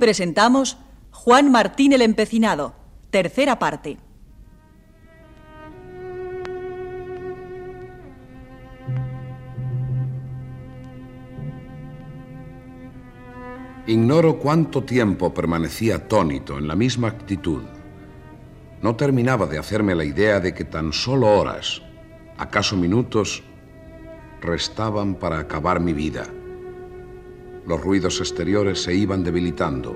Presentamos Juan Martín el Empecinado, tercera parte. Ignoro cuánto tiempo permanecía atónito en la misma actitud. No terminaba de hacerme la idea de que tan solo horas, acaso minutos, restaban para acabar mi vida. Los ruidos exteriores se iban debilitando.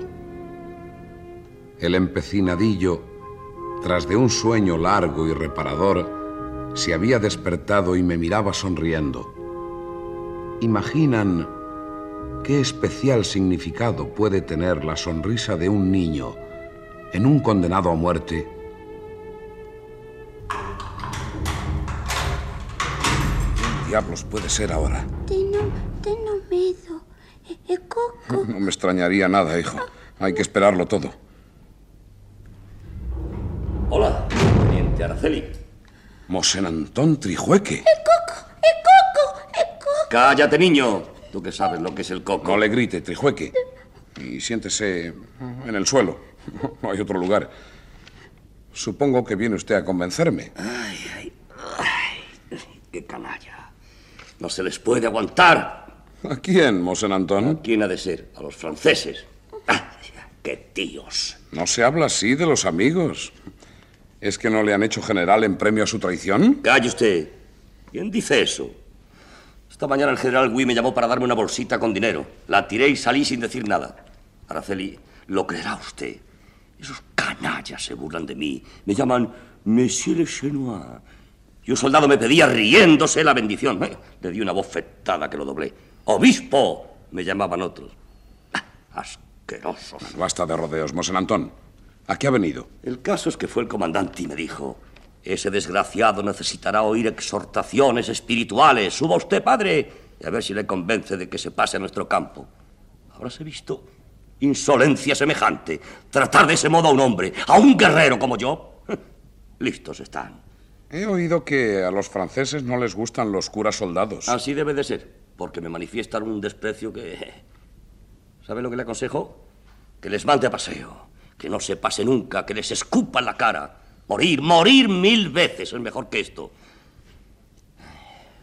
El empecinadillo, tras de un sueño largo y reparador, se había despertado y me miraba sonriendo. ¿Imaginan qué especial significado puede tener la sonrisa de un niño en un condenado a muerte? ¿Qué diablos puede ser ahora tengo miedo. ¿E coco? No me extrañaría nada, hijo. Hay que esperarlo todo. Hola, teniente Araceli. Mosén Antón Trijueque. ¡El coco! ¡El coco! ¡El coco! Cállate, niño. Tú que sabes lo que es el coco. No le grite, Trijueque. Y siéntese en el suelo. No hay otro lugar. Supongo que viene usted a convencerme. Ay, ay, ay. Qué canalla. No se les puede aguantar. ¿A quién, Mosén Antón? ¿Quién ha de ser? A los franceses. Ah, ¡Qué tíos! No se habla así de los amigos. ¿Es que no le han hecho general en premio a su traición? Calle usted. ¿Quién dice eso? Esta mañana el general Gui me llamó para darme una bolsita con dinero. La tiré y salí sin decir nada. Araceli, lo creerá usted. Esos canallas se burlan de mí. Me llaman Monsieur le Chenois. Y un soldado me pedía riéndose la bendición. Eh, Le di una bofetada que lo doblé. ¡Obispo! Me llamaban otros. Ah, Asquerosos. Basta de rodeos, Mosén Antón. ¿A qué ha venido? El caso es que fue el comandante y me dijo, ese desgraciado necesitará oír exhortaciones espirituales. Suba usted, padre, y a ver si le convence de que se pase a nuestro campo. Ahora se ha visto insolencia semejante. Tratar de ese modo a un hombre, a un guerrero como yo. Listos están. He oído que a los franceses no les gustan los curas soldados. Así debe de ser, porque me manifiestan un desprecio que... ¿Sabe lo que le aconsejo? Que les mande a paseo, que no se pase nunca, que les escupa la cara. Morir, morir mil veces es mejor que esto.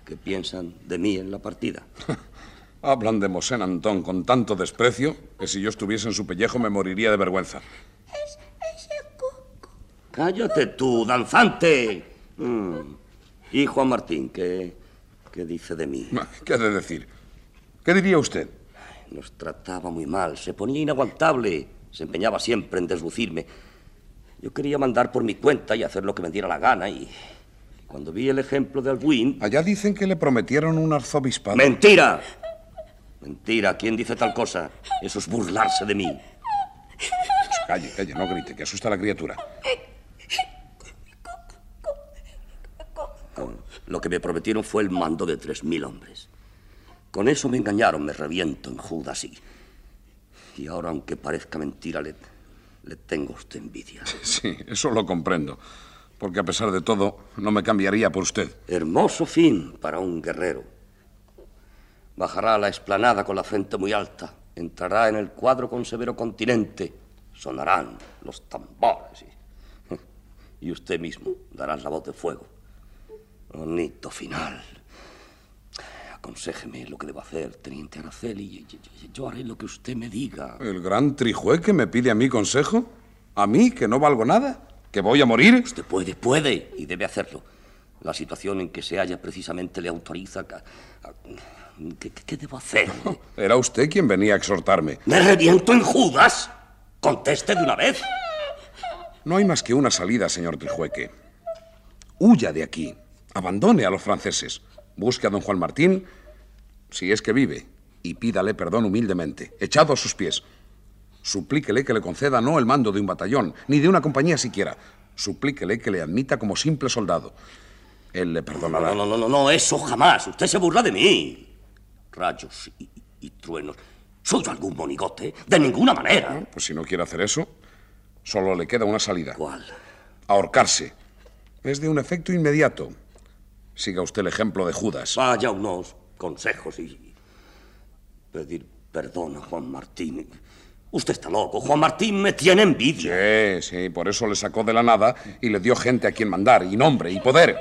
¿Qué piensan de mí en la partida? Hablan de Mosén Antón con tanto desprecio que si yo estuviese en su pellejo me moriría de vergüenza. Es, es el coco. Cállate tú, danzante. Mm. Y Juan Martín, ¿qué, ¿qué dice de mí? ¿Qué ha de decir? ¿Qué diría usted? Nos trataba muy mal, se ponía inaguantable, se empeñaba siempre en deslucirme. Yo quería mandar por mi cuenta y hacer lo que me diera la gana y cuando vi el ejemplo de Albuín... Allá dicen que le prometieron un arzobispado. ¡Mentira! Mentira, ¿quién dice tal cosa? Eso es burlarse de mí. Pues calle, calle, no grite, que asusta a la criatura. Lo que me prometieron fue el mando de tres mil hombres. Con eso me engañaron, me reviento en Judas y... Y ahora, aunque parezca mentira, le, le tengo a usted envidia. Sí, eso lo comprendo. Porque a pesar de todo, no me cambiaría por usted. Hermoso fin para un guerrero. Bajará a la explanada con la frente muy alta, entrará en el cuadro con severo continente. Sonarán los tambores y, y usted mismo dará la voz de fuego. Bonito final. Aconséjeme lo que debo hacer, teniente Araceli. Yo haré lo que usted me diga. ¿El gran trijueque me pide a mí consejo? ¿A mí, que no valgo nada? ¿Que voy a morir? Usted puede, puede, y debe hacerlo. La situación en que se halla precisamente le autoriza ¿Qué, qué- qué debo hacer? Era usted quien venía a exhortarme. ¿Me reviento en Judas? Conteste de una vez. No hay más que una salida, señor Trijueque. Huya de aquí. Abandone a los franceses. Busque a don Juan Martín, si es que vive, y pídale perdón humildemente, echado a sus pies. Suplíquele que le conceda no el mando de un batallón, ni de una compañía siquiera. Suplíquele que le admita como simple soldado. Él le perdonará. No, no, no, no, no, eso jamás. Usted se burla de mí. Rayos y, y truenos. ¿Soy algún monigote? De ninguna manera. Pues si no quiere hacer eso, solo le queda una salida. ¿Cuál? Ahorcarse. Es de un efecto inmediato. Siga usted el ejemplo de Judas. Vaya unos consejos y pedir perdón a Juan Martín. Usted está loco. Juan Martín me tiene envidia. Sí, sí, por eso le sacó de la nada y le dio gente a quien mandar, y nombre, y poder.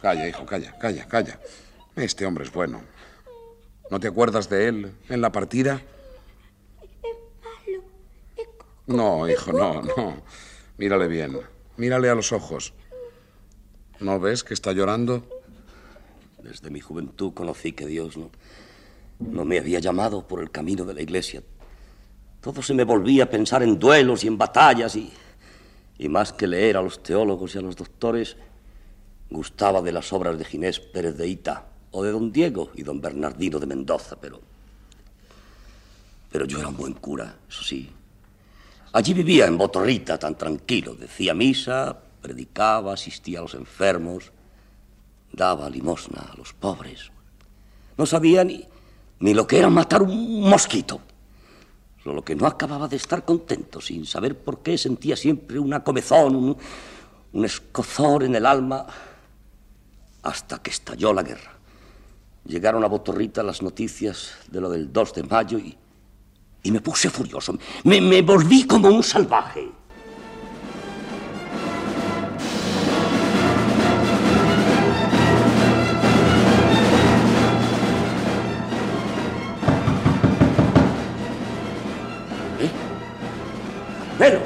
Calla, hijo, calla, calla, calla. Este hombre es bueno. ¿No te acuerdas de él en la partida? No, hijo, no, no. Mírale bien. Mírale a los ojos. ¿No ves que está llorando? Desde mi juventud conocí que Dios no, no me había llamado por el camino de la iglesia. Todo se me volvía a pensar en duelos y en batallas y, y más que leer a los teólogos y a los doctores, gustaba de las obras de Ginés Pérez de Ita o de don Diego y don Bernardino de Mendoza, pero... Pero yo era un buen cura, eso sí. Allí vivía en Botorrita tan tranquilo, decía misa, predicaba, asistía a los enfermos, daba limosna a los pobres. No sabía ni, ni lo que era matar un mosquito. Solo que no acababa de estar contento, sin saber por qué sentía siempre una comezón, un, un escozor en el alma, hasta que estalló la guerra. Llegaron a Botorrita las noticias de lo del 2 de mayo y, y me puse furioso. Me, me volví como un salvaje. Carmelo.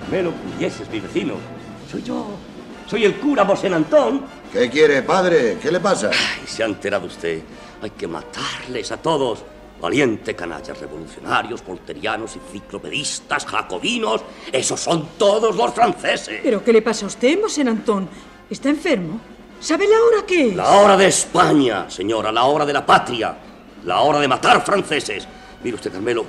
Carmelo Pugliese mi vecino. Soy yo. Soy el cura Mosén Antón. ¿Qué quiere, padre? ¿Qué le pasa? Ay, se ha enterado usted. Hay que matarles a todos. Valiente canallas revolucionarios, volterianos, enciclopedistas, jacobinos. Esos son todos los franceses. ¿Pero qué le pasa a usted, Mosén Antón? ¿Está enfermo? ¿Sabe la hora que es? La hora de España, señora, la hora de la patria. La hora de matar franceses. Mire usted, Carmelo,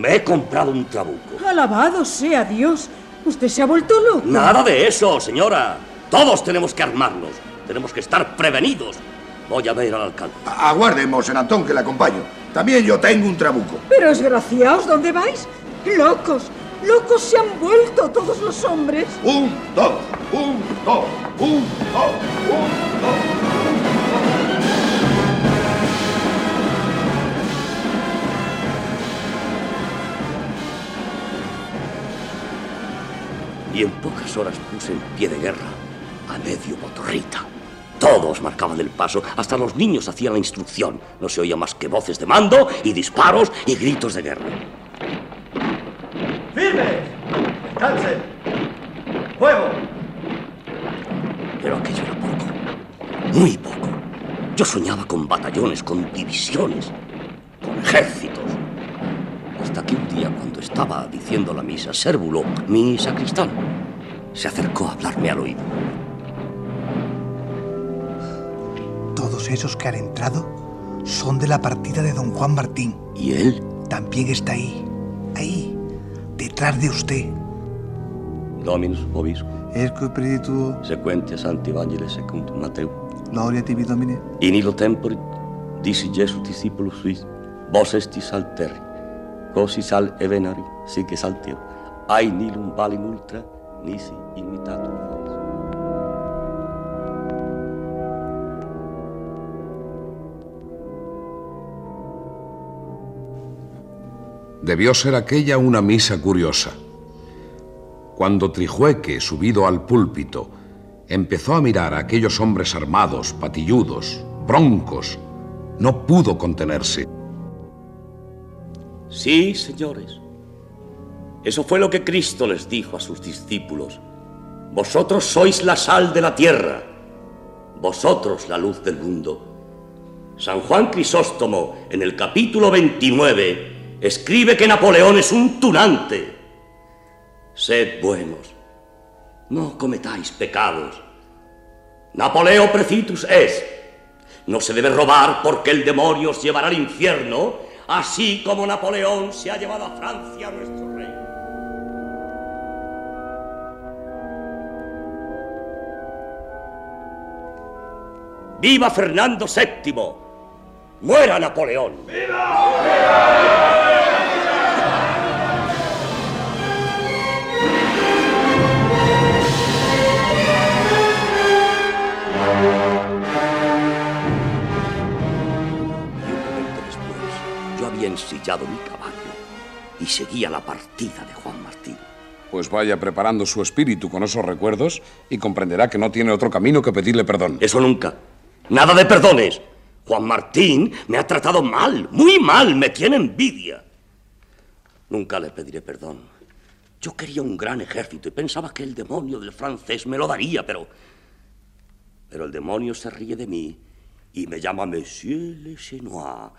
me he comprado un trabuco. Alabado sea Dios. Usted se ha vuelto loco. Nada de eso, señora. Todos tenemos que armarnos. Tenemos que estar prevenidos. Voy a ver al alcalde. Aguarde, Mosén Antón, que le acompaño. También yo tengo un trabuco. Pero desgraciados, ¿dónde vais? Locos. Locos se han vuelto todos los hombres. Un, dos, un, dos, un, dos, un, dos. Y en pocas horas puse en pie de guerra a medio motorrita. Todos marcaban el paso, hasta los niños hacían la instrucción. No se oía más que voces de mando y disparos y gritos de guerra. ¡Firmes! ¡Descansen! ¡Fuego! Pero aquello era poco, muy poco. Yo soñaba con batallones, con divisiones, con ejércitos. Hasta que un día, cuando estaba diciendo la misa, Sérvulo, mi sacristán, se acercó a hablarme al oído. Todos esos que han entrado son de la partida de don Juan Martín. ¿Y él? También está ahí, ahí, detrás de usted. Dominus vobiscum, Erco spiritu, sequentia Santi Evangeli secundum Mateo. gloria tibi domine. In illo temporit disi Jesu discipulus suis, vos estis al terri, cosi sal evenari, sic es altio, ai nilum valim ultra, nisi imitatum fons. Debió ser aquella una misa curiosa. Cuando Trijueque, subido al púlpito, empezó a mirar a aquellos hombres armados, patilludos, broncos, no pudo contenerse. Sí, señores. Eso fue lo que Cristo les dijo a sus discípulos. Vosotros sois la sal de la tierra, vosotros la luz del mundo. San Juan Crisóstomo, en el capítulo 29, escribe que Napoleón es un tunante. Sed buenos, no cometáis pecados. Napoleo precitus es. No se debe robar porque el demonio os llevará al infierno, así como Napoleón se ha llevado a Francia nuestro rey. ¡Viva Fernando VII! ¡Muera Napoleón! Y ensillado mi caballo y seguía la partida de Juan Martín. Pues vaya preparando su espíritu con esos recuerdos y comprenderá que no tiene otro camino que pedirle perdón. Eso nunca. Nada de perdones. Juan Martín me ha tratado mal, muy mal, me tiene envidia. Nunca le pediré perdón. Yo quería un gran ejército y pensaba que el demonio del francés me lo daría, pero... Pero el demonio se ríe de mí y me llama Monsieur le Chenois.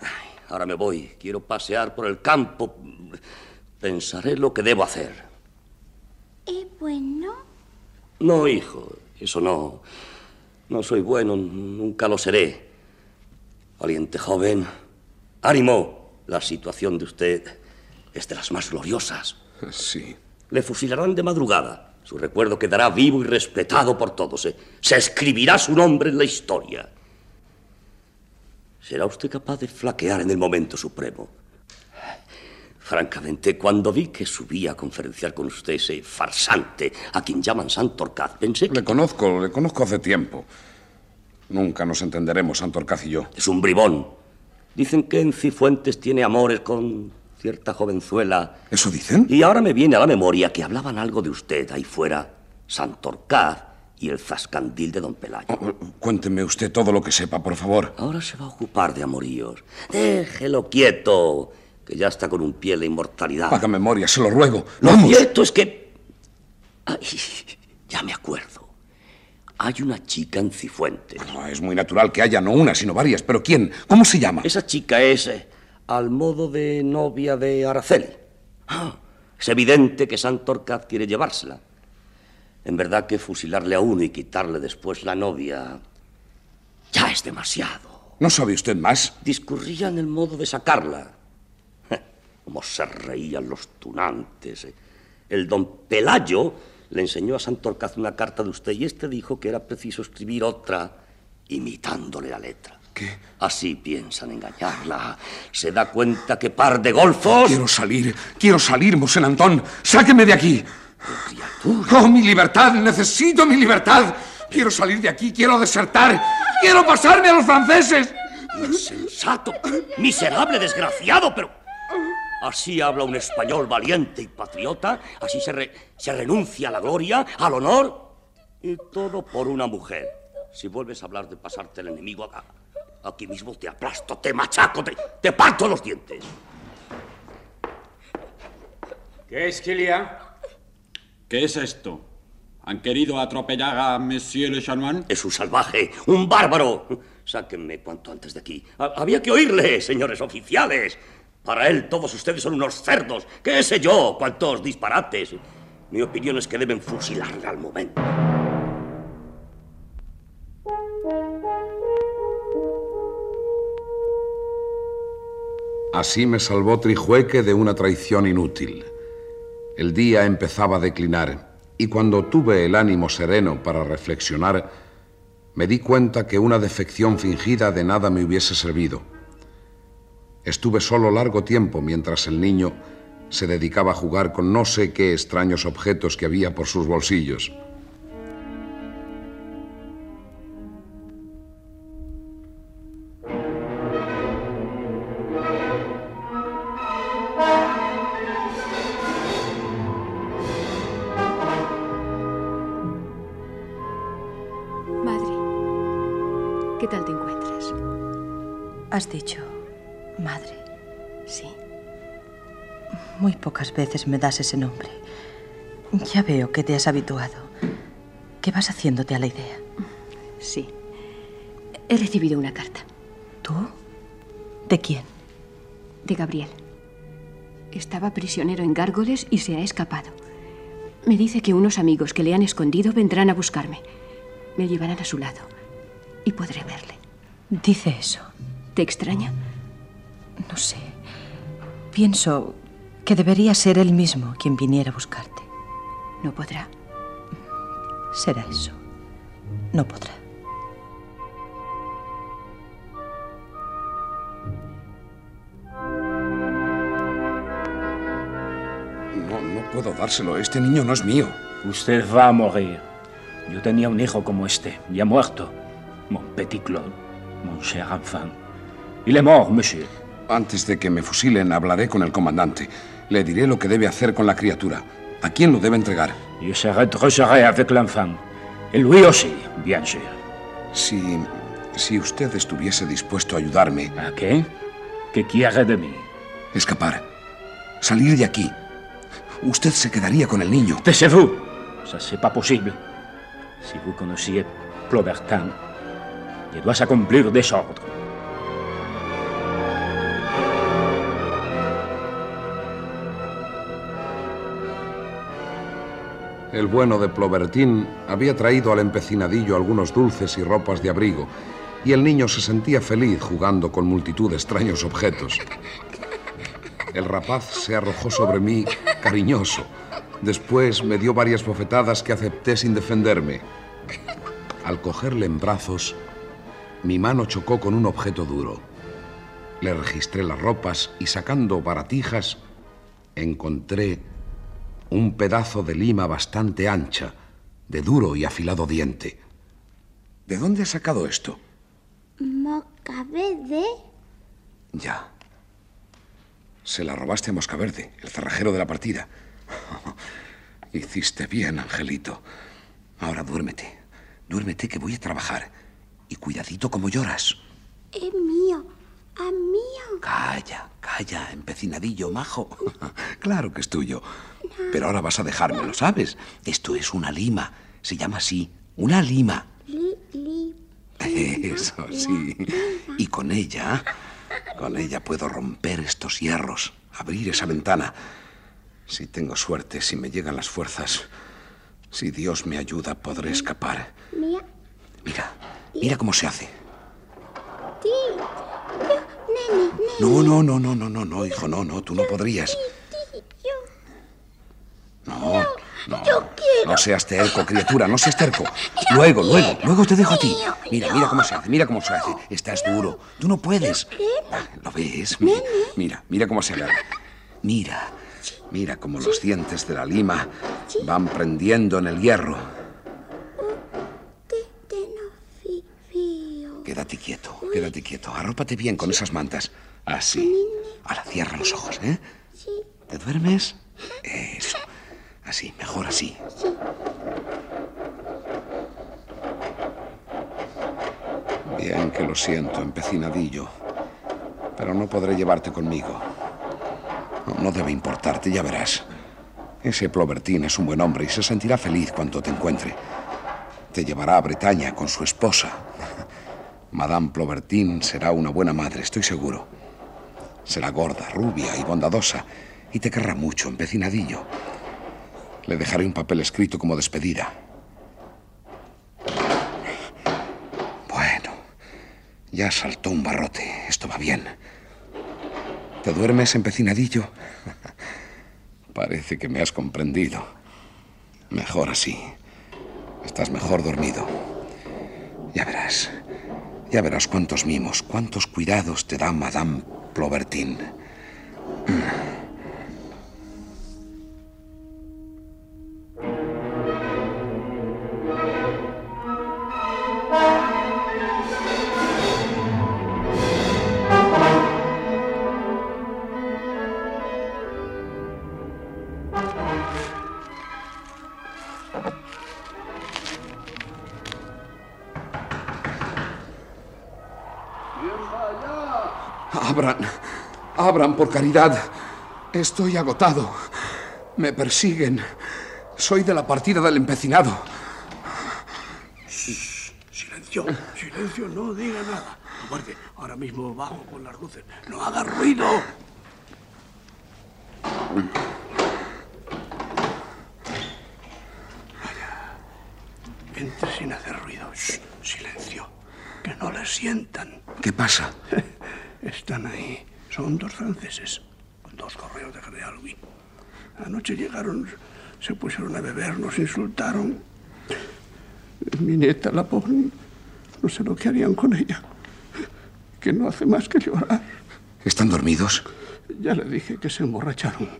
Ay, ahora me voy, quiero pasear por el campo. Pensaré lo que debo hacer. ¿Es bueno? No, hijo, eso no. No soy bueno, nunca lo seré. Valiente joven, ánimo. La situación de usted es de las más gloriosas. Sí. Le fusilarán de madrugada. Su recuerdo quedará vivo y respetado por todos. Se, se escribirá su nombre en la historia. ¿Será usted capaz de flaquear en el momento supremo? Francamente, cuando vi que subía a conferenciar con usted ese farsante a quien llaman Santorcaz, pensé que... Le conozco, le conozco hace tiempo. Nunca nos entenderemos, Santorcaz y yo. Es un bribón. Dicen que en Cifuentes tiene amores con cierta jovenzuela. ¿Eso dicen? Y ahora me viene a la memoria que hablaban algo de usted ahí fuera, Santorcaz y el zascandil de don Pelayo. Oh, cuénteme usted todo lo que sepa, por favor. Ahora se va a ocupar de amoríos. Déjelo quieto, que ya está con un pie en la inmortalidad. Haga memoria, se lo ruego. Lo Vamos. cierto es que... Ay, ya me acuerdo. Hay una chica en Cifuentes. No, es muy natural que haya no una, sino varias. ¿Pero quién? ¿Cómo se llama? Esa chica es eh, al modo de novia de Araceli. Ah, es evidente que Santorcaz quiere llevársela. En verdad que fusilarle a uno y quitarle después la novia ya es demasiado. ¿No sabe usted más? Discurría en el modo de sacarla. Como se reían los tunantes. eh. El don Pelayo le enseñó a Santorcaz una carta de usted y este dijo que era preciso escribir otra imitándole la letra. ¿Qué? Así piensan engañarla. Se da cuenta que par de golfos. Quiero salir, quiero salir, Mosén Antón. Sáqueme de aquí. Criatura. Oh, mi libertad, necesito mi libertad. Quiero salir de aquí, quiero desertar. Quiero pasarme a los franceses. Insensato, miserable, desgraciado, pero... Así habla un español valiente y patriota, así se, re- se renuncia a la gloria, al honor, y todo por una mujer. Si vuelves a hablar de pasarte el enemigo acá, aquí mismo te aplasto, te machaco, te, te parto los dientes. ¿Qué es qu'il y a? ¿Qué es esto? ¿Han querido atropellar a Monsieur Le Chanoine? Es un salvaje, un bárbaro. Sáquenme cuanto antes de aquí. Ha- había que oírle, señores oficiales. Para él todos ustedes son unos cerdos. ¿Qué sé yo? ¿Cuántos disparates? Mi opinión es que deben fusilarle al momento. Así me salvó Trijueque de una traición inútil. El día empezaba a declinar y cuando tuve el ánimo sereno para reflexionar, me di cuenta que una defección fingida de nada me hubiese servido. Estuve solo largo tiempo mientras el niño se dedicaba a jugar con no sé qué extraños objetos que había por sus bolsillos. Veces me das ese nombre. Ya veo que te has habituado. ¿Qué vas haciéndote a la idea? Sí. He recibido una carta. ¿Tú? ¿De quién? De Gabriel. Estaba prisionero en Gárgoles y se ha escapado. Me dice que unos amigos que le han escondido vendrán a buscarme. Me llevarán a su lado y podré verle. Dice eso. ¿Te extraña? No sé. Pienso que debería ser él mismo quien viniera a buscarte. No podrá. Será eso. No podrá. No, no puedo dárselo. Este niño no es mío. Usted va a morir. Yo tenía un hijo como este, y ha muerto. Mon petit Claude, mon cher enfant. Il est mort, monsieur. Antes de que me fusilen, hablaré con el comandante. Le diré lo que debe hacer con la criatura. ¿A quién lo debe entregar? Je serai très avec l'enfant. Et lui aussi, bien sûr. Si. si usted estuviese dispuesto a ayudarme. ¿A qué? ¿Qué quiere de mí? Escapar. Salir de aquí. Usted se quedaría con el niño. Taisez-vous. Ça, c'est pas possible. Si vous connaissiez Plobertin, je dois accomplir des ordres. El bueno de Plobertin había traído al empecinadillo algunos dulces y ropas de abrigo, y el niño se sentía feliz jugando con multitud de extraños objetos. El rapaz se arrojó sobre mí cariñoso. Después me dio varias bofetadas que acepté sin defenderme. Al cogerle en brazos, mi mano chocó con un objeto duro. Le registré las ropas y sacando baratijas, encontré un pedazo de lima bastante ancha, de duro y afilado diente. ¿De dónde has sacado esto? Mocaverde. Ya. Se la robaste a Moscaverde, el cerrajero de la partida. Hiciste bien, Angelito. Ahora duérmete. Duérmete que voy a trabajar. Y cuidadito como lloras. Es mío. A mío. Calla, calla, empecinadillo, majo. claro que es tuyo. Pero ahora vas a dejármelo, ¿sabes? Esto es una lima. Se llama así. Una lima. Li, li. Eso, sí. Y con ella, con ella puedo romper estos hierros, abrir esa ventana. Si tengo suerte, si me llegan las fuerzas, si Dios me ayuda, podré escapar. Mira. Mira, mira cómo se hace. No, no, no, no, no, no, no, hijo, no, no, tú no podrías. No, no. Yo quiero. No seas terco, criatura, no seas terco. Luego, luego, luego te dejo a ti. Mira, mira cómo se hace, mira cómo se hace. Estás duro. Tú no puedes. ¿Lo ves? Mi- Mira, mira cómo se agarra. Mira, mira cómo los dientes de la lima van prendiendo en el hierro. Quédate quieto, quédate quieto. Arrópate bien con esas mantas. Así. Ahora cierra los ojos, ¿eh? Sí. ¿Te duermes? Eso. Así, mejor así. Bien que lo siento, empecinadillo. Pero no podré llevarte conmigo. No, debe importarte, ya verás. Ese Plobertin es un buen hombre y se sentirá feliz cuando te encuentre. Te llevará a Bretaña con su esposa. Madame Plobertin será una buena madre, estoy seguro. Será gorda, rubia y bondadosa, y te querrá mucho, empecinadillo. Le dejaré un papel escrito como despedida. Bueno, ya saltó un barrote. Esto va bien. ¿Te duermes, empecinadillo? Parece que me has comprendido. Mejor así. Estás mejor dormido. Ya verás. Ya verás cuántos mimos, cuántos cuidados te da Madame Plobertin. Abran por caridad. Estoy agotado. Me persiguen. Soy de la partida del empecinado. Silencio, silencio, no diga nada. Guarde, ahora mismo bajo con las luces. No haga ruido. Vaya. Entre sin hacer ruido. Shh, silencio. Que no le sientan. ¿Qué pasa? Están ahí. Son dos franceses. Con dos correos de General Louis. Anoche llegaron, se pusieron a beber, nos insultaron. Mi nieta, la pobre, no sé lo que harían con ella. Que no hace más que llorar. ¿Están dormidos? Ya le dije que se emborracharon.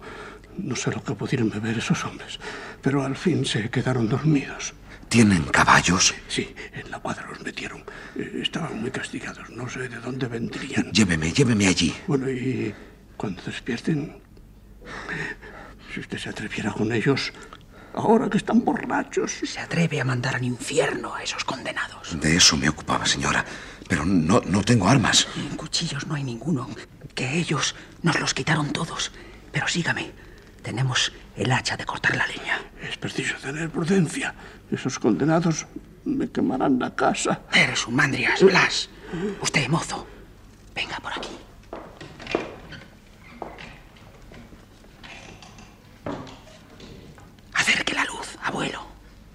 No sé lo que pudieron beber esos hombres, pero al fin se quedaron dormidos. ¿Tienen caballos? Sí, en la cuadra los metieron. Eh, Estaban muy castigados, no sé de dónde vendrían. Lléveme, lléveme allí. Bueno, y cuando despierten, si usted se atreviera con ellos, ahora que están borrachos. Se atreve a mandar al infierno a esos condenados. De eso me ocupaba, señora. Pero no, no tengo armas. Cuchillos no hay ninguno. Que ellos nos los quitaron todos. Pero sígame. Tenemos el hacha de cortar la leña. Es preciso tener prudencia. Esos condenados me quemarán la casa. Eres un mandrias, Blas. Usted, mozo. Venga por aquí. Acerque la luz, abuelo.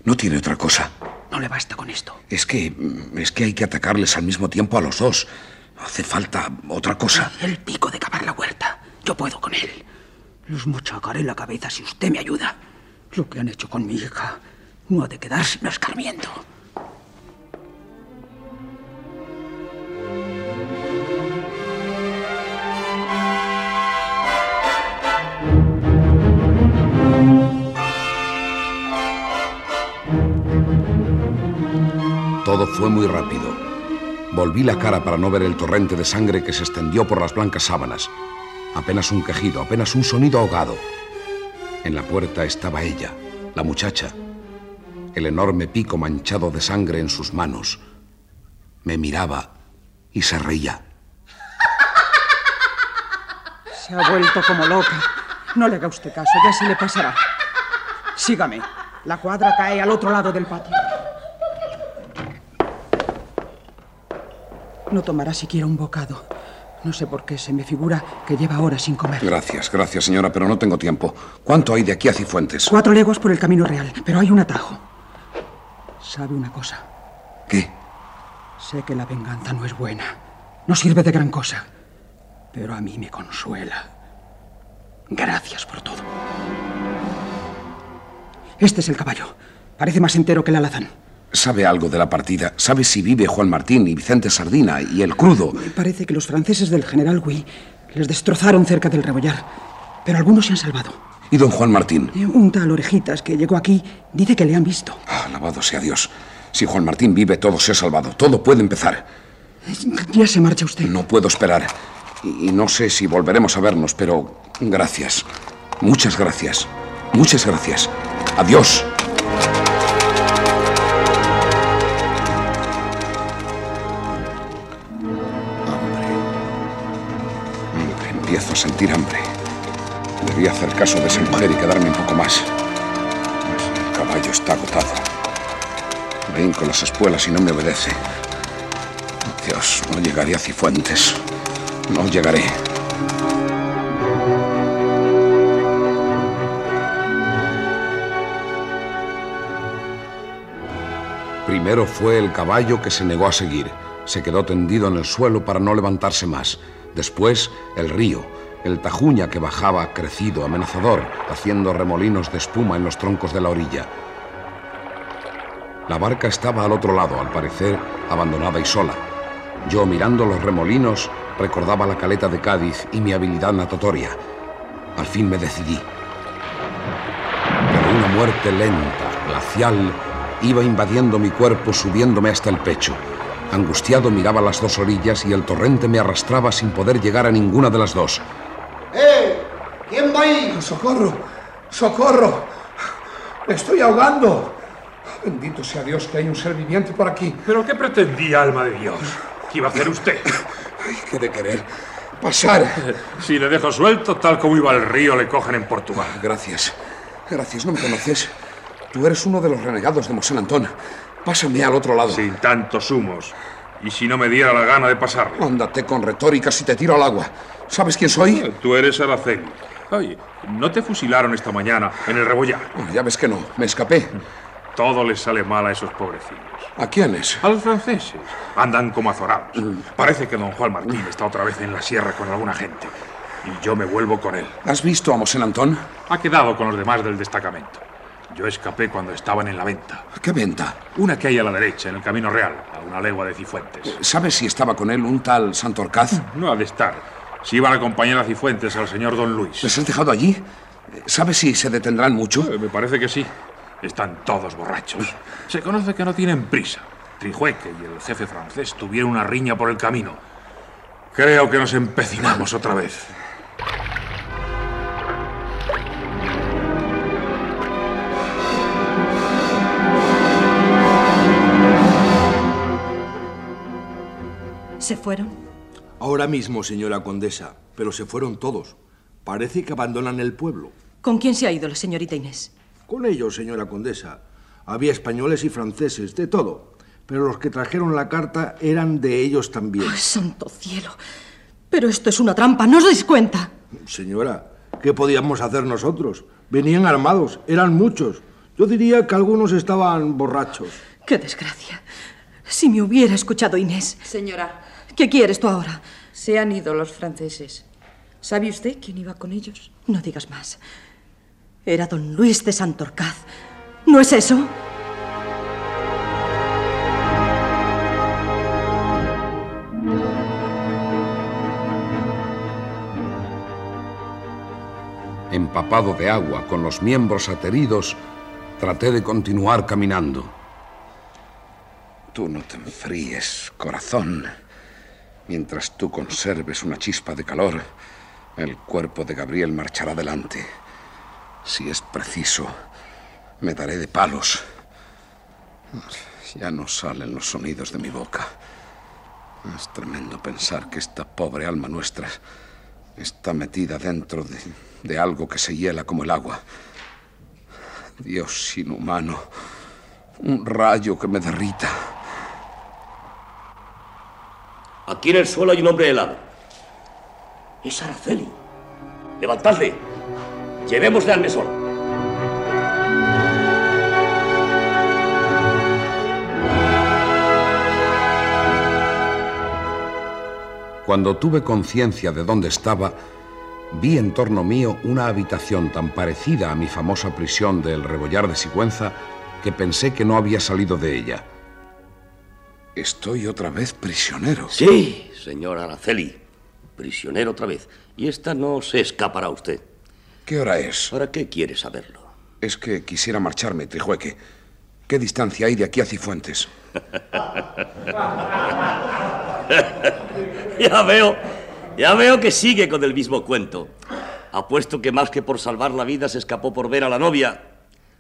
No tiene otra cosa. No le basta con esto. Es que. es que hay que atacarles al mismo tiempo a los dos. Hace falta otra cosa. El pico de cavar la huerta. Yo puedo con él. Les machacaré la cabeza si usted me ayuda. Lo que han hecho con mi hija no ha de quedar sin escarmiento. Todo fue muy rápido. Volví la cara para no ver el torrente de sangre que se extendió por las blancas sábanas. Apenas un quejido, apenas un sonido ahogado. En la puerta estaba ella, la muchacha, el enorme pico manchado de sangre en sus manos. Me miraba y se reía. Se ha vuelto como loca. No le haga usted caso, ya se le pasará. Sígame. La cuadra cae al otro lado del patio. No tomará siquiera un bocado. No sé por qué se me figura que lleva horas sin comer. Gracias, gracias, señora, pero no tengo tiempo. ¿Cuánto hay de aquí a Cifuentes? Cuatro leguas por el camino real, pero hay un atajo. ¿Sabe una cosa? ¿Qué? Sé que la venganza no es buena. No sirve de gran cosa. Pero a mí me consuela. Gracias por todo. Este es el caballo. Parece más entero que el alazán. ¿Sabe algo de la partida? ¿Sabe si vive Juan Martín y Vicente Sardina y el crudo? Parece que los franceses del general Gui les destrozaron cerca del rebollar. Pero algunos se han salvado. ¿Y don Juan Martín? Eh, Un tal Orejitas que llegó aquí dice que le han visto. Ah, alabado sea Dios. Si Juan Martín vive, todo se ha salvado. Todo puede empezar. Ya se marcha usted. No puedo esperar. Y no sé si volveremos a vernos, pero gracias. Muchas gracias. Muchas gracias. Adiós. Sentir hambre. Debía hacer caso de esa mujer y quedarme un poco más. El caballo está agotado. Ven con las espuelas y no me obedece. Dios, no llegaré a Cifuentes. No llegaré. Primero fue el caballo que se negó a seguir. Se quedó tendido en el suelo para no levantarse más. Después, el río, el Tajuña que bajaba crecido, amenazador, haciendo remolinos de espuma en los troncos de la orilla. La barca estaba al otro lado, al parecer abandonada y sola. Yo, mirando los remolinos, recordaba la caleta de Cádiz y mi habilidad natatoria. Al fin me decidí. Pero una muerte lenta, glacial, iba invadiendo mi cuerpo, subiéndome hasta el pecho. Angustiado miraba las dos orillas y el torrente me arrastraba sin poder llegar a ninguna de las dos. ¡Eh! ¿Quién va ahí? ¡Socorro! ¡Socorro! ¡Me estoy ahogando! Bendito sea Dios que hay un ser viviente por aquí. ¿Pero qué pretendía, alma de Dios? ¿Qué iba a hacer usted? Ay, qué de querer. Pasar. Si le dejo suelto, tal como iba al río, le cogen en Portugal. Gracias. Gracias, no me conoces. Tú eres uno de los renegados de Mosén Antón. Pásame al otro lado. Sin tantos humos. ¿Y si no me diera la gana de pasar? Ándate con retóricas y te tiro al agua. ¿Sabes quién soy? Tú eres Araceli. Oye, ¿no te fusilaron esta mañana en el rebollar? ya ves que no, me escapé. Todo les sale mal a esos pobrecillos. ¿A quiénes? A los franceses. Andan como azorados. Parece que don Juan Martín está otra vez en la sierra con alguna gente. Y yo me vuelvo con él. ¿Has visto a Mosén Antón? Ha quedado con los demás del destacamento. Yo escapé cuando estaban en la venta. ¿Qué venta? Una que hay a la derecha, en el Camino Real, a una legua de Cifuentes. ¿Sabes si estaba con él un tal Santorcaz? No ha de estar. Si iban a acompañar a Cifuentes al señor Don Luis. ¿Les has dejado allí? ¿Sabes si se detendrán mucho? Eh, me parece que sí. Están todos borrachos. Se conoce que no tienen prisa. Trijueque y el jefe francés tuvieron una riña por el camino. Creo que nos empecinamos otra vez. ¿Se fueron? Ahora mismo, señora condesa, pero se fueron todos. Parece que abandonan el pueblo. ¿Con quién se ha ido la señorita Inés? Con ellos, señora condesa. Había españoles y franceses, de todo. Pero los que trajeron la carta eran de ellos también. ¡Ay, santo cielo! Pero esto es una trampa, ¿no os dais cuenta? Señora, ¿qué podíamos hacer nosotros? Venían armados, eran muchos. Yo diría que algunos estaban borrachos. ¡Qué desgracia! Si me hubiera escuchado Inés. Señora. ¿Qué quieres tú ahora? Se han ido los franceses. ¿Sabe usted quién iba con ellos? No digas más. Era don Luis de Santorcaz. ¿No es eso? Empapado de agua, con los miembros ateridos, traté de continuar caminando. Tú no te enfríes, corazón. Mientras tú conserves una chispa de calor, el cuerpo de Gabriel marchará adelante. Si es preciso, me daré de palos. Ya no salen los sonidos de mi boca. Es tremendo pensar que esta pobre alma nuestra está metida dentro de, de algo que se hiela como el agua. Dios inhumano, un rayo que me derrita. Aquí en el suelo hay un hombre helado. Es Araceli. Levantadle. Llevémosle al mesón. Cuando tuve conciencia de dónde estaba, vi en torno mío una habitación tan parecida a mi famosa prisión del Rebollar de Sigüenza que pensé que no había salido de ella. Estoy otra vez prisionero. Sí, señor Araceli. Prisionero otra vez. Y esta no se escapará usted. ¿Qué hora es? ¿Para qué quiere saberlo? Es que quisiera marcharme, Trijueque. ¿Qué distancia hay de aquí a Cifuentes? ya veo, ya veo que sigue con el mismo cuento. Apuesto que más que por salvar la vida se escapó por ver a la novia.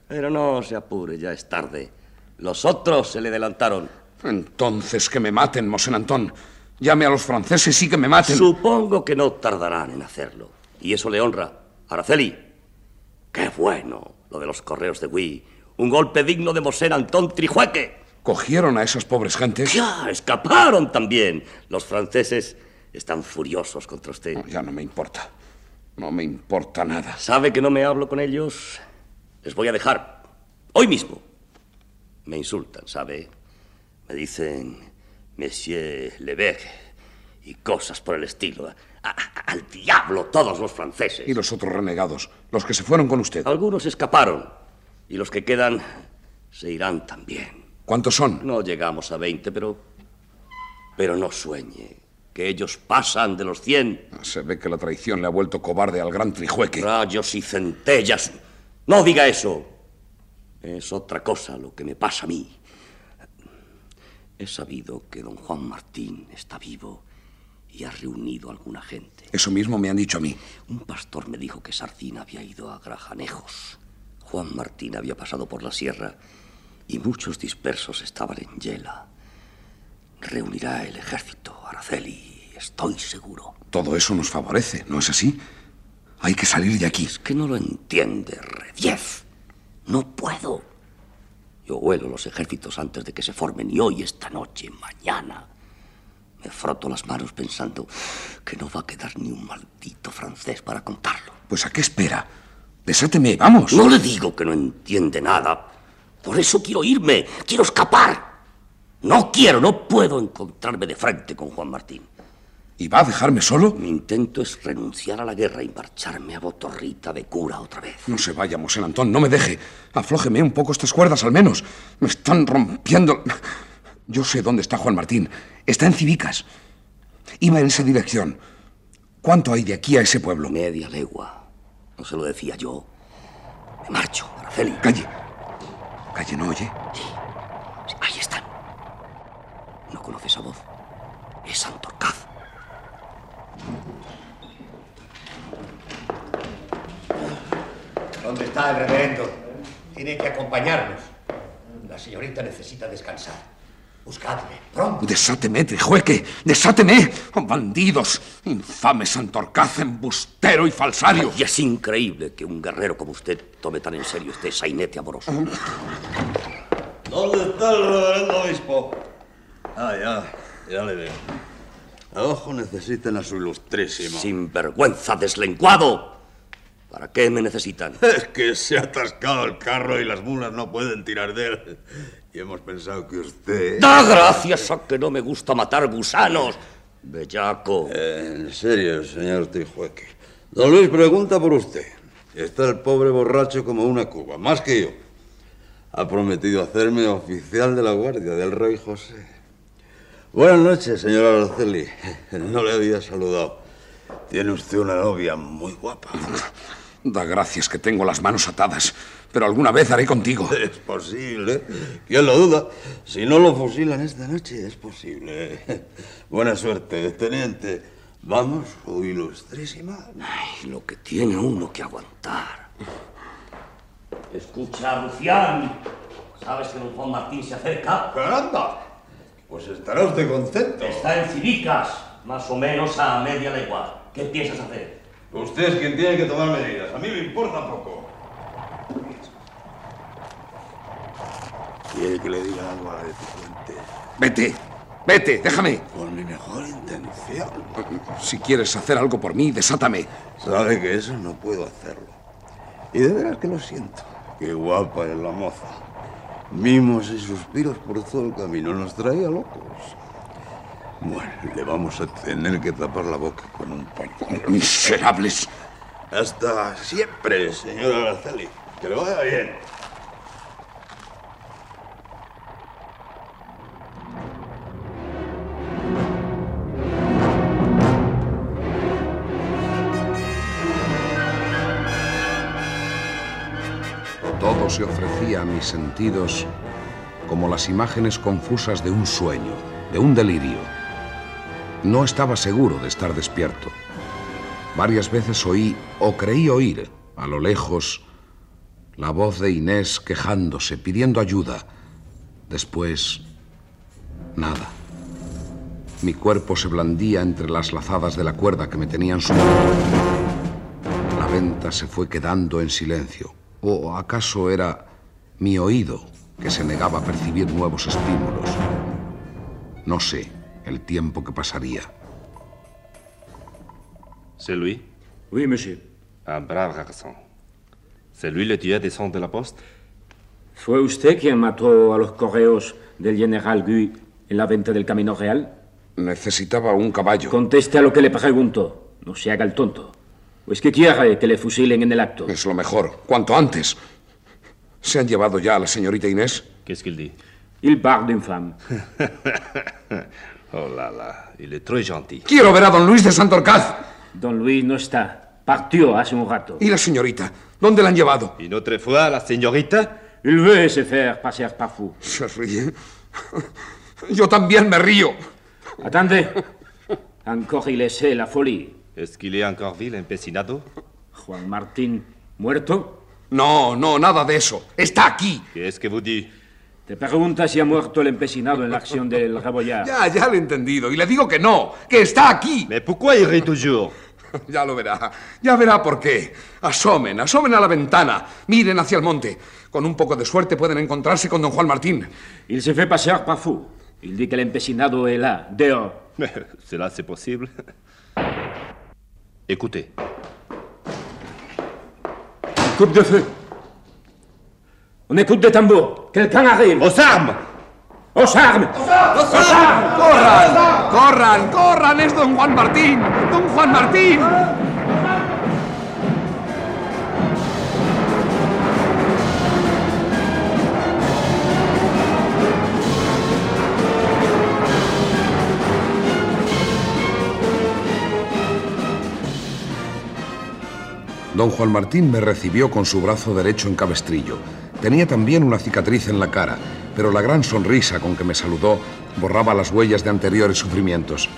Pero no se apure, ya es tarde. Los otros se le adelantaron. Entonces que me maten, Mosén Antón. Llame a los franceses y que me maten. Supongo que no tardarán en hacerlo. Y eso le honra. Araceli, qué bueno lo de los correos de Wii. Un golpe digno de Mosén Antón Trijueque. ¿Cogieron a esas pobres gentes? Ya, escaparon también. Los franceses están furiosos contra usted. No, ya no me importa. No me importa nada. ¿Sabe que no me hablo con ellos? Les voy a dejar. Hoy mismo. Me insultan, ¿sabe? Me dicen Monsieur Levesque y cosas por el estilo. A- a- al diablo todos los franceses. ¿Y los otros renegados? Los que se fueron con usted. Algunos escaparon y los que quedan se irán también. ¿Cuántos son? No llegamos a 20, pero. Pero no sueñe que ellos pasan de los 100. Se ve que la traición le ha vuelto cobarde al gran Trijueque. Rayos y centellas. No diga eso. Es otra cosa lo que me pasa a mí. He sabido que don Juan Martín está vivo y ha reunido a alguna gente. Eso mismo me han dicho a mí. Un pastor me dijo que Sardina había ido a Grajanejos. Juan Martín había pasado por la sierra y muchos dispersos estaban en Yela. Reunirá el ejército, Araceli, estoy seguro. Todo eso nos favorece, ¿no es así? Hay que salir de aquí. Es que no lo entiende, Rediez. No puedo. Yo huelo los ejércitos antes de que se formen y hoy, esta noche, mañana. Me froto las manos pensando que no va a quedar ni un maldito francés para contarlo. Pues a qué espera. Desáteme, vamos. No le digo que no entiende nada. Por eso quiero irme, quiero escapar. No quiero, no puedo encontrarme de frente con Juan Martín. ¿Y va a dejarme solo? Mi intento es renunciar a la guerra y marcharme a Botorrita de cura otra vez. No se vaya, Mosén Antón, no me deje. Aflójeme un poco estas cuerdas al menos. Me están rompiendo. Yo sé dónde está Juan Martín. Está en Civicas. Iba en esa dirección. ¿Cuánto hay de aquí a ese pueblo? Media legua. No se lo decía yo. Me marcho, Araceli. Calle. Calle, ¿no oye? Sí. sí. Ahí están. ¿No conoce esa voz? Es Santorcaz. ¿Dónde está el reverendo? Tiene que acompañarnos. La señorita necesita descansar. Buscadle, pronto. Desáteme, Trijueque, desáteme. Bandidos, infame Santorcaz, embustero y falsario. Y es increíble que un guerrero como usted tome tan en serio este sainete amoroso. ¿Dónde está el reverendo obispo? Ah, ya, ya le veo. Abajo necesitan a su ilustrísimo. Sin vergüenza, deslenguado. ¿Para qué me necesitan? Es que se ha atascado el carro y las mulas no pueden tirar de él. Y hemos pensado que usted... ¡Da gracias a que no me gusta matar gusanos! Bellaco. Eh, en serio, señor Trijueque. Don Luis pregunta por usted. Está el pobre borracho como una cuba, más que yo. Ha prometido hacerme oficial de la guardia del rey José. Buenas noches, señora Araceli. No le había saludado. Tiene usted una novia muy guapa. Da gracias que tengo las manos atadas, pero alguna vez haré contigo. Es posible. ¿Quién lo duda? Si no lo fusilan esta noche, es posible. Buena suerte, teniente. Vamos, su ilustrísima. Ay, lo que tiene uno que aguantar. Escucha, Rufián. ¿Sabes que don Juan Martín se acerca? ¡Caramba! Pues estará usted contento. Está en Civicas, más o menos a media legua. ¿Qué piensas hacer? Usted es quien tiene que tomar medidas. A mí me importa poco. ¿Quiere que le diga algo a la deficiente? Vete, vete, déjame. Con mi mejor intención. Si quieres hacer algo por mí, desátame. Sabe que eso no puedo hacerlo. Y de veras que lo siento. Qué guapa es la moza. Mimos y suspiros por todo el camino. Nos traía locos. Bueno, le vamos a tener que tapar la boca con un pañuelo. Miserables. Hasta siempre, señor Araceli. Que le vaya bien. Todo se ofrecía a mis sentidos como las imágenes confusas de un sueño, de un delirio. No estaba seguro de estar despierto. Varias veces oí o creí oír, a lo lejos, la voz de Inés quejándose, pidiendo ayuda. Después, nada. Mi cuerpo se blandía entre las lazadas de la cuerda que me tenían sumido. La venta se fue quedando en silencio. ¿O acaso era mi oído que se negaba a percibir nuevos estímulos? No sé el tiempo que pasaría. C'est lui Oui, monsieur. Un brave garçon. C'est lui le tueur des sons de la poste ¿Fue usted quien mató a los correos del general Guy en la venta del Camino Real? Necesitaba un caballo. Conteste a lo que le pregunto. No se haga el tonto. ¿O es que quiere que le fusilen en el acto? Es lo mejor. Cuanto antes. ¿Se han llevado ya a la señorita Inés? Qu'est-ce qu'il dit Il parle d'une femme. oh là là, il est très gentil. Quiero ver a don Luis de Santorcaz. Don Luis no está. Partió hace un rato. ¿Y la señorita? ¿Dónde la han llevado? ¿Y otra fois la señorita? Il veut se faire passer par fou. Se ríe. Yo también me río. Attendez. Encore il essaie la folie. ¿Es qu'il est encore vil, empecinado? Juan Martín, ¿muerto? No, no, nada de eso. Está aquí. ¿Qué es que vous dites? Te pregunta si ha muerto el empecinado en la acción del rebollar. Ya, ya lo he entendido. Y le digo que no, que está aquí. Mais pourquoi il rit toujours Ya lo verá. Ya verá por qué. Asomen, asomen a la ventana. Miren hacia el monte. Con un poco de suerte pueden encontrarse con don Juan Martín. Il se fait passer par fou. Il dit que el empecinado est là, dehors. Cela, c'est possible. Écoutez. Coupe de feu. On écoute des tambours. Quelqu'un arrive. Aux armes Aux armes ¡Corran! ¡Corran! ¡Corran! ¡Es don Juan Martín! ¡Don Juan Martín! Don Juan Martín me recibió con su brazo derecho en cabestrillo. Tenía también una cicatriz en la cara, pero la gran sonrisa con que me saludó borraba las huellas de anteriores sufrimientos.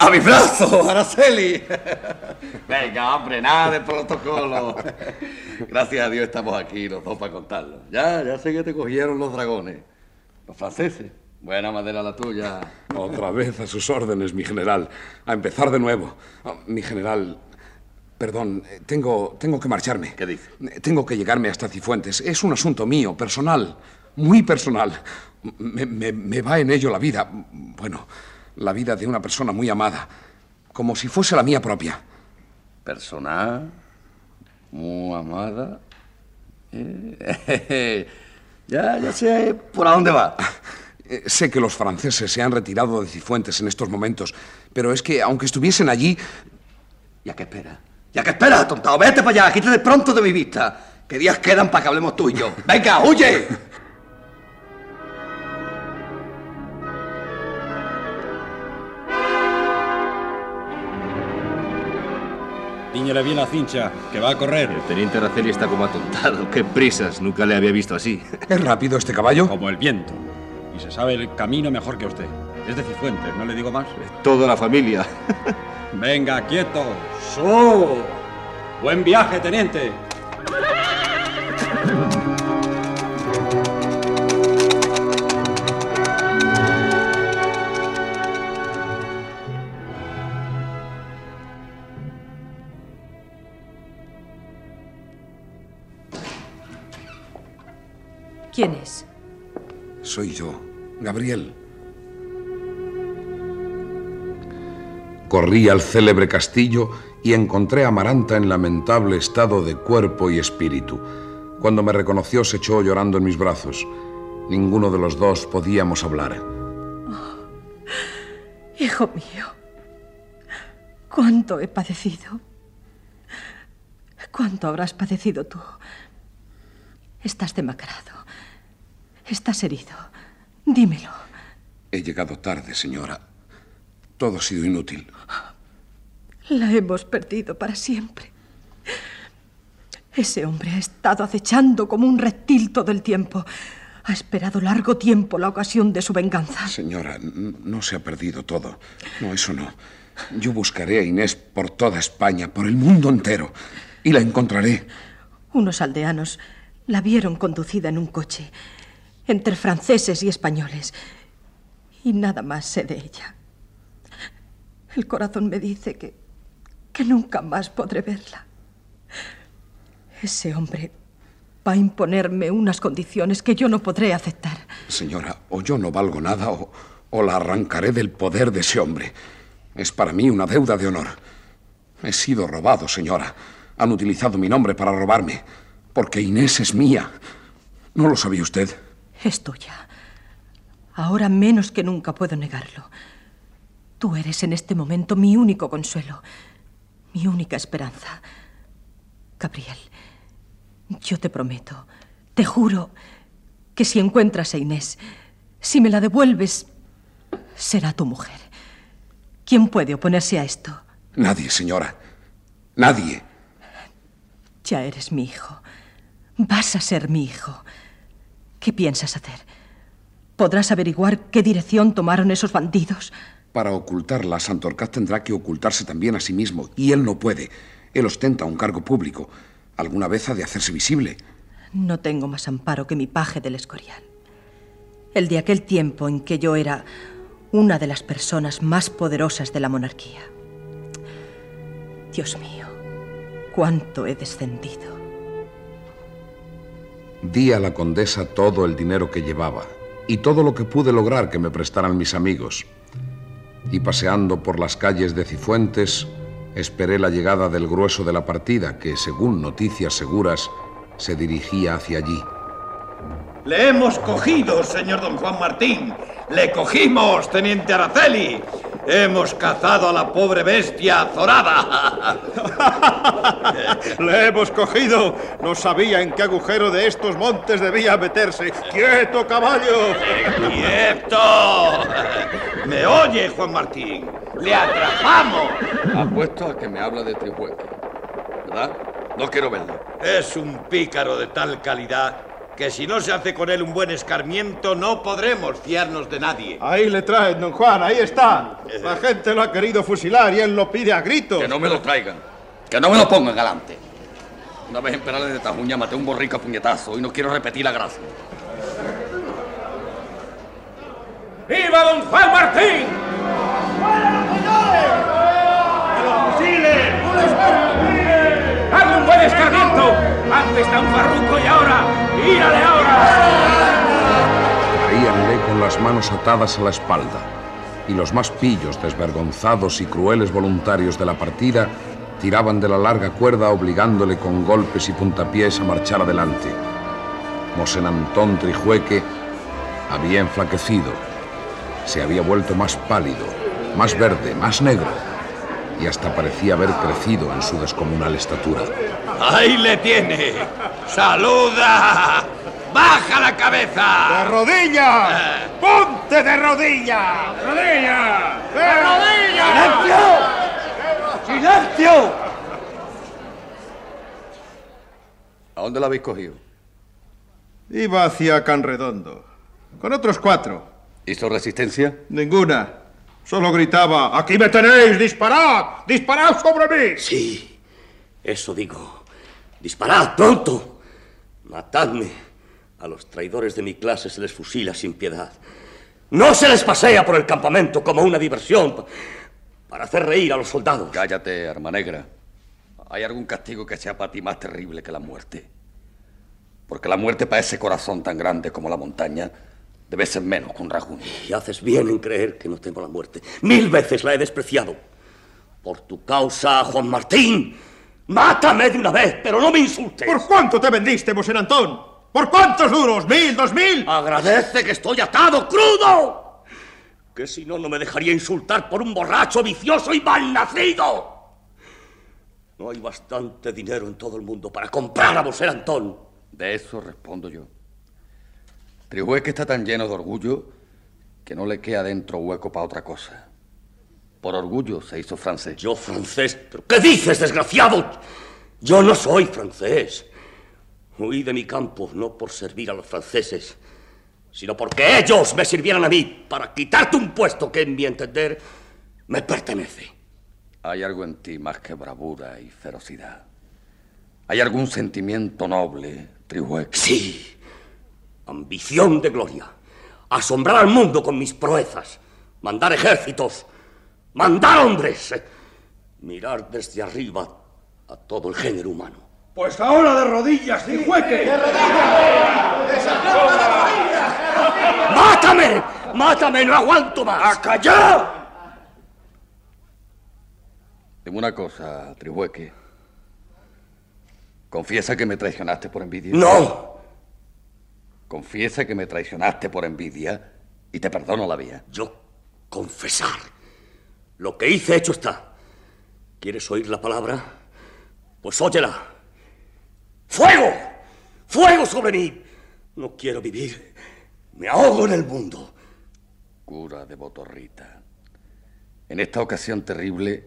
¡A mi brazo, Araceli! Venga, hombre, nada de protocolo. Gracias a Dios estamos aquí los dos para contarlo. Ya, ya sé que te cogieron los dragones. Los franceses. Buena madera la tuya. Otra vez a sus órdenes, mi general. A empezar de nuevo. Mi general, perdón, eh, tengo, tengo que marcharme. ¿Qué dice? Eh, Tengo que llegarme hasta Cifuentes. Es un asunto mío, personal, muy personal. Me, me- me va en ello la vida. Bueno, la vida de una persona muy amada. Como si fuese la mía propia. Personal, muy amada. Ya, ya sé por a dónde va. Eh, Sé que los franceses se han retirado de Cifuentes en estos momentos, pero es que aunque estuviesen allí, ¿Ya qué espera? ¿Ya qué espera, tontado? Vete para allá, quítate pronto de mi vista. ¿Qué días quedan para que hablemos tú y yo? ¡Venga, huye! Díñele bien a Cincha, que va a correr. El teniente Araceli está como atontado. ¡Qué prisas! Nunca le había visto así. ¿es rápido este caballo? Como el viento. Y se sabe el camino mejor que usted. Es de Cifuentes, no le digo más. Toda la familia. Venga, quieto. ¡So! Buen viaje, teniente. ¿Quién es? Soy yo, Gabriel. Corrí al célebre castillo y encontré a Amaranta en lamentable estado de cuerpo y espíritu. Cuando me reconoció se echó llorando en mis brazos. Ninguno de los dos podíamos hablar. Hijo mío, cuánto he padecido. ¿Cuánto habrás padecido tú? Estás demacrado. Estás herido. Dímelo. He llegado tarde, señora. Todo ha sido inútil. La hemos perdido para siempre. Ese hombre ha estado acechando como un reptil todo el tiempo. Ha esperado largo tiempo la ocasión de su venganza. Señora, no se ha perdido todo. No, eso no. Yo buscaré a Inés por toda España, por el mundo entero. Y la encontraré. Unos aldeanos la vieron conducida en un coche, entre franceses y españoles. Y nada más sé de ella. El corazón me dice que, que nunca más podré verla. Ese hombre va a imponerme unas condiciones que yo no podré aceptar. Señora, o yo no valgo nada o, o la arrancaré del poder de ese hombre. Es para mí una deuda de honor. He sido robado, señora. Han utilizado mi nombre para robarme. Porque Inés es mía. ¿No lo sabía usted? Es tuya. Ahora menos que nunca puedo negarlo. Tú eres en este momento mi único consuelo, mi única esperanza. Gabriel, yo te prometo, te juro, que si encuentras a Inés, si me la devuelves, será tu mujer. ¿Quién puede oponerse a esto? Nadie, señora. Nadie. Ya eres mi hijo. Vas a ser mi hijo. ¿Qué piensas hacer? ¿Podrás averiguar qué dirección tomaron esos bandidos? Para ocultarla, Santorcaz tendrá que ocultarse también a sí mismo. Y él no puede. Él ostenta un cargo público. Alguna vez ha de hacerse visible. No tengo más amparo que mi paje del Escorial. El de aquel tiempo en que yo era una de las personas más poderosas de la monarquía. Dios mío, cuánto he descendido. Di a la condesa todo el dinero que llevaba y todo lo que pude lograr que me prestaran mis amigos. Y paseando por las calles de Cifuentes, esperé la llegada del grueso de la partida que, según noticias seguras, se dirigía hacia allí. Le hemos cogido, señor don Juan Martín. Le cogimos, teniente Araceli. Hemos cazado a la pobre bestia azorada. Le hemos cogido. No sabía en qué agujero de estos montes debía meterse. ¡Quieto, caballo! ¡Quieto! ¿Me oye, Juan Martín? ¡Le atrapamos! Apuesto a que me habla de Trijueque. ¿Verdad? No quiero verlo. Es un pícaro de tal calidad que si no se hace con él un buen escarmiento no podremos fiarnos de nadie. Ahí le traen, don Juan, ahí está. La gente lo ha querido fusilar y él lo pide a gritos. Que no me lo traigan. Que no me lo pongan galante. Una vez en Perales de Tajuña maté un borrico a puñetazo y no quiero repetir la gracia. ¡Viva don Juan Martín! ¡Hazle un buen escarmiento! Antes tan farruco y ahora, ¡írale ahora! Caíanle con las manos atadas a la espalda, y los más pillos, desvergonzados y crueles voluntarios de la partida tiraban de la larga cuerda obligándole con golpes y puntapiés a marchar adelante. Mosén Antón Trijueque había enflaquecido, se había vuelto más pálido, más verde, más negro, y hasta parecía haber crecido en su descomunal estatura. ¡Ahí le tiene! ¡Saluda! ¡Baja la cabeza! ¡De rodilla! ¡Ponte de rodilla! ¡Rodilla! ¡De rodilla! ¡Silencio! ¿A dónde la habéis cogido? Iba hacia Canredondo, con otros cuatro. ¿Hizo resistencia? Ninguna. Solo gritaba, ¡Aquí me tenéis! ¡Disparad! ¡Disparad sobre mí! Sí, eso digo. Disparad pronto. Matadme. A los traidores de mi clase se les fusila sin piedad. No se les pasea por el campamento como una diversión para hacer reír a los soldados. Cállate, arma negra. ¿Hay algún castigo que sea para ti más terrible que la muerte? Porque la muerte para ese corazón tan grande como la montaña debe ser menos que un rasguño. Y haces bien en creer que no temo la muerte. Mil veces la he despreciado. Por tu causa, Juan Martín, mátame de una vez, pero no me insultes. ¿Por cuánto te vendiste, Mosén Antón? ¿Por cuántos duros? ¿Mil, dos mil? Agradece que estoy atado, crudo. Que si no, no me dejaría insultar por un borracho vicioso y malnacido. No hay bastante dinero en todo el mundo para comprar a Mosén Antón. De eso respondo yo. Trijueque está tan lleno de orgullo que no le queda dentro hueco para otra cosa. Por orgullo se hizo francés. ¿Yo francés? ¿Pero qué dices, desgraciado? Yo no soy francés. Huí de mi campo no por servir a los franceses, sino porque ellos me sirvieran a mí para quitarte un puesto que, en mi entender, me pertenece. Hay algo en ti más que bravura y ferocidad. ¿Hay algún sentimiento noble, Trijueque? Sí. Ambición de gloria. Asombrar al mundo con mis proezas. Mandar ejércitos. Mandar hombres. Mirar desde arriba a todo el género humano. Pues ahora de rodillas, Trijueque. ¡De ¡Mátame! ¡Mátame! ¡No aguanto más! ¡A callar! Dime una cosa, Trijueque. ¿Confiesa que me traicionaste por envidia? ¡No! Confiesa que me traicionaste por envidia y te perdono la vía. Yo confesar. Lo que hice hecho está. ¿Quieres oír la palabra? Pues óyela. ¡Fuego! ¡Fuego sobre mí! No quiero vivir. Me ahogo en el mundo. Cura de Botorrita. En esta ocasión terrible,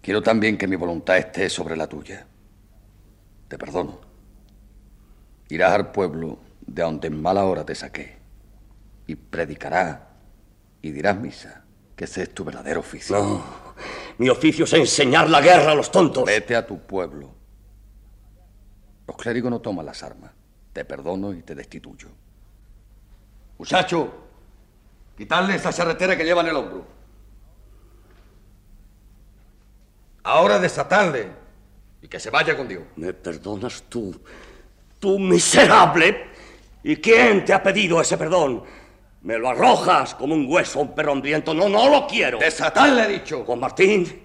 quiero también que mi voluntad esté sobre la tuya. Te perdono. Irás al pueblo de donde en mala hora te saqué y predicarás y dirás misa, que ese es tu verdadero oficio. No, mi oficio es enseñar la guerra a los tontos. Vete a tu pueblo. Los clérigos no toman las armas. te perdono y te destituyo. Muchacho, quitadle esa charretera que lleva en el hombro. Ahora desatarle y que se vaya con Dios. ¿Me perdonas tú? ¡Tú miserable! ¿Y quién te ha pedido ese perdón? Me lo arrojas como un hueso un perro hambriento. No, no lo quiero. Desatarle, he dicho. Juan Martín,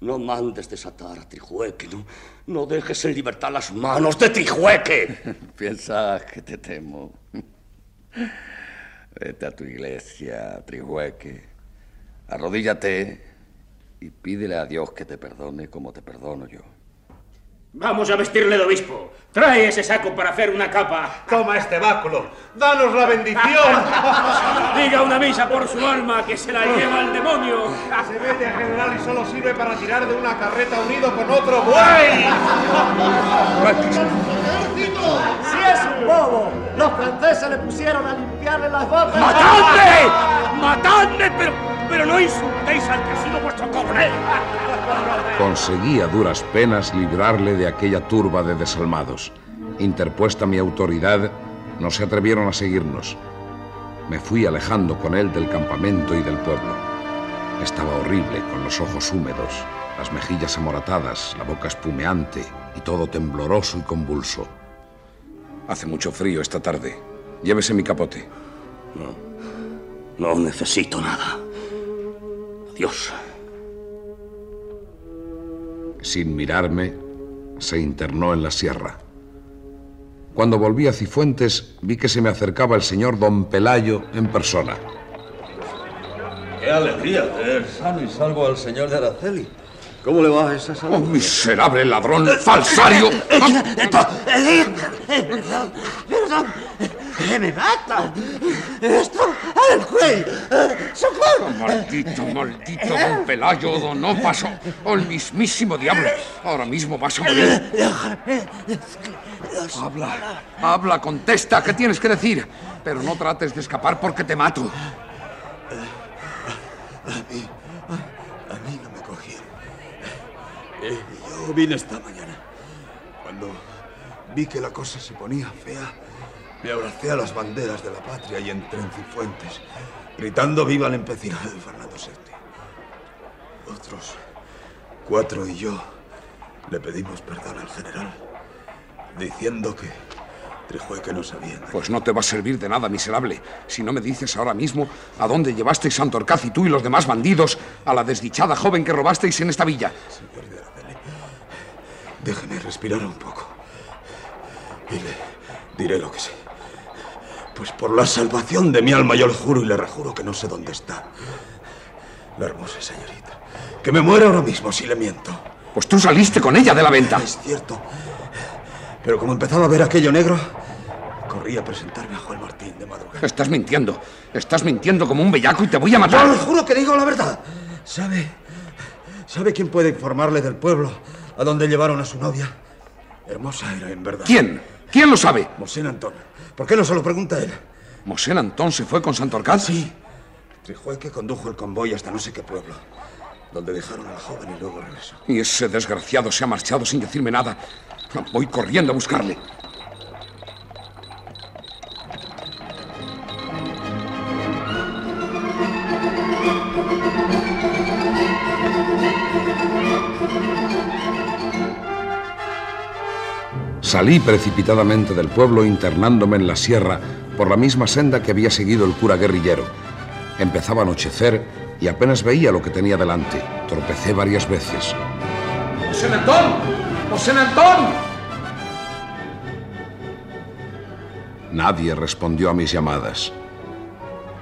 no mandes desatar a Trijueque. No, no dejes en libertad las manos de Trijueque. Piensas que te temo. Vete a tu iglesia, Trijueque. Arrodíllate y pídele a Dios que te perdone como te perdono yo. Vamos a vestirle de obispo. Trae ese saco para hacer una capa. Toma este báculo. Danos la bendición. Diga una misa por su alma que se la lleva el demonio. Se vete, general, y solo sirve para tirar de una carreta unido con otro buey. Si es un bobo, los franceses le pusieron a limpiarle las botas. ¡Matadme! ¡Matadme! Pero, pero no insultéis al que ha sido vuestro coronel. Conseguí a duras penas librarle de aquella turba de desalmados. Interpuesta mi autoridad, no se atrevieron a seguirnos. Me fui alejando con él del campamento y del pueblo. Estaba horrible, con los ojos húmedos, las mejillas amoratadas, la boca espumeante y todo tembloroso y convulso. Hace mucho frío esta tarde. Llévese mi capote. No, no necesito nada. Adiós. Sin mirarme, se internó en la sierra. Cuando volví a Cifuentes, vi que se me acercaba el señor don Pelayo en persona. ¡Qué alegría tener sano y salvo al señor de Araceli! ¿Cómo le va a esa salud? ¡Oh, miserable ladrón, falsario! Perdón, perdón. ¡Me mata! ¡Esto al juez! ¡Socorro! Maldito, maldito don Pelayo, don Ópaso, o el mismísimo diablo. Ahora mismo vas a morir. Habla, habla, contesta, ¿qué tienes que decir? Pero no trates de escapar porque te mato. A mí, a mí no me cogieron. Yo vine esta mañana. Cuando vi que la cosa se ponía fea, me abracé a las banderas de la patria y entré en Cifuentes, gritando viva el empecinado de Fernando VII. Otros cuatro y yo le pedimos perdón al general, diciendo que Trijueque no sabía nada. Pues no te va a servir de nada, miserable, si no me dices ahora mismo a dónde llevasteis Santorcaz y tú y los demás bandidos a la desdichada joven que robasteis en esta villa. Señor de Araceli, déjeme respirar un poco. Y le diré lo que sé. Pues por la salvación de mi alma yo le juro y le rejuro que no sé dónde está. La hermosa señorita. Que me muera ahora mismo si le miento. Pues tú saliste con ella de la venta. Es cierto. Pero como empezaba a ver aquello negro, corrí a presentarme a Juan Martín de madrugada. Estás mintiendo. Estás mintiendo como un bellaco y te voy a matar. Yo le juro que digo la verdad. ¿Sabe? ¿Sabe quién puede informarle del pueblo a donde llevaron a su novia? Hermosa era, en verdad. ¿Quién? ¿Quién lo sabe? Mosén Antón. ¿Por qué no se lo pregunta él? ¿Mosén Antón se fue con Santorcaz? Sí. Trijueque condujo el convoy hasta no sé qué pueblo, donde dejaron a la joven y luego regresó. Y ese desgraciado se ha marchado sin decirme nada. Voy corriendo a buscarle. Salí precipitadamente del pueblo internándome en la sierra por la misma senda que había seguido el cura guerrillero. Empezaba a anochecer y apenas veía lo que tenía delante. Tropecé varias veces. ¡Mosén Antón! ¡Mosén Antón! Nadie respondió a mis llamadas.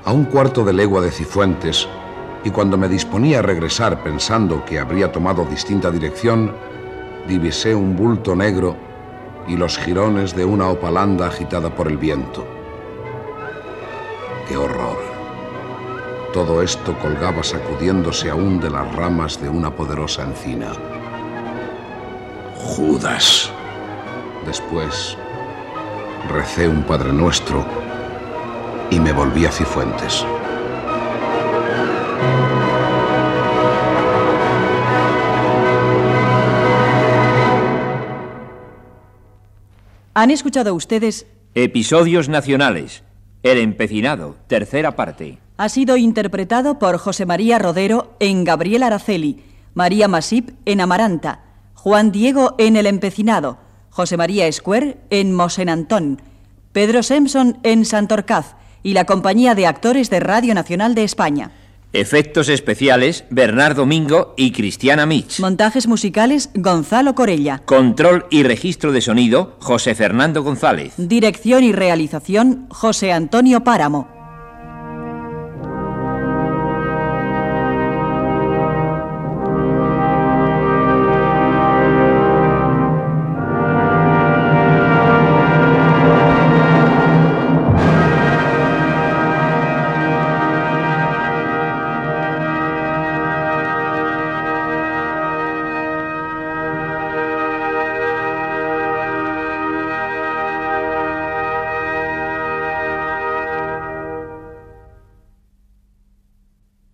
A un cuarto de legua de Cifuentes, y cuando me disponía a regresar pensando que habría tomado distinta dirección, divisé un bulto negro y los jirones de una opalanda agitada por el viento. ¡Qué horror! Todo esto colgaba sacudiéndose aún de las ramas de una poderosa encina. Judas. Después recé un Padre Nuestro y me volví a Cifuentes. Han escuchado ustedes Episodios nacionales. El empecinado, tercera parte. ha sido interpretado por José María Rodero en Gabriel Araceli, María Masip en Amaranta, Juan Diego en El Empecinado, José María Escuer en Mosén Antón, Pedro Simpson en Santorcaz y la compañía de actores de Radio Nacional de España. Efectos especiales, Bernardo Domingo y Cristiana Mich. Montajes musicales, Gonzalo Corella. Control y registro de sonido, José Fernando González. Dirección y realización, José Antonio Páramo.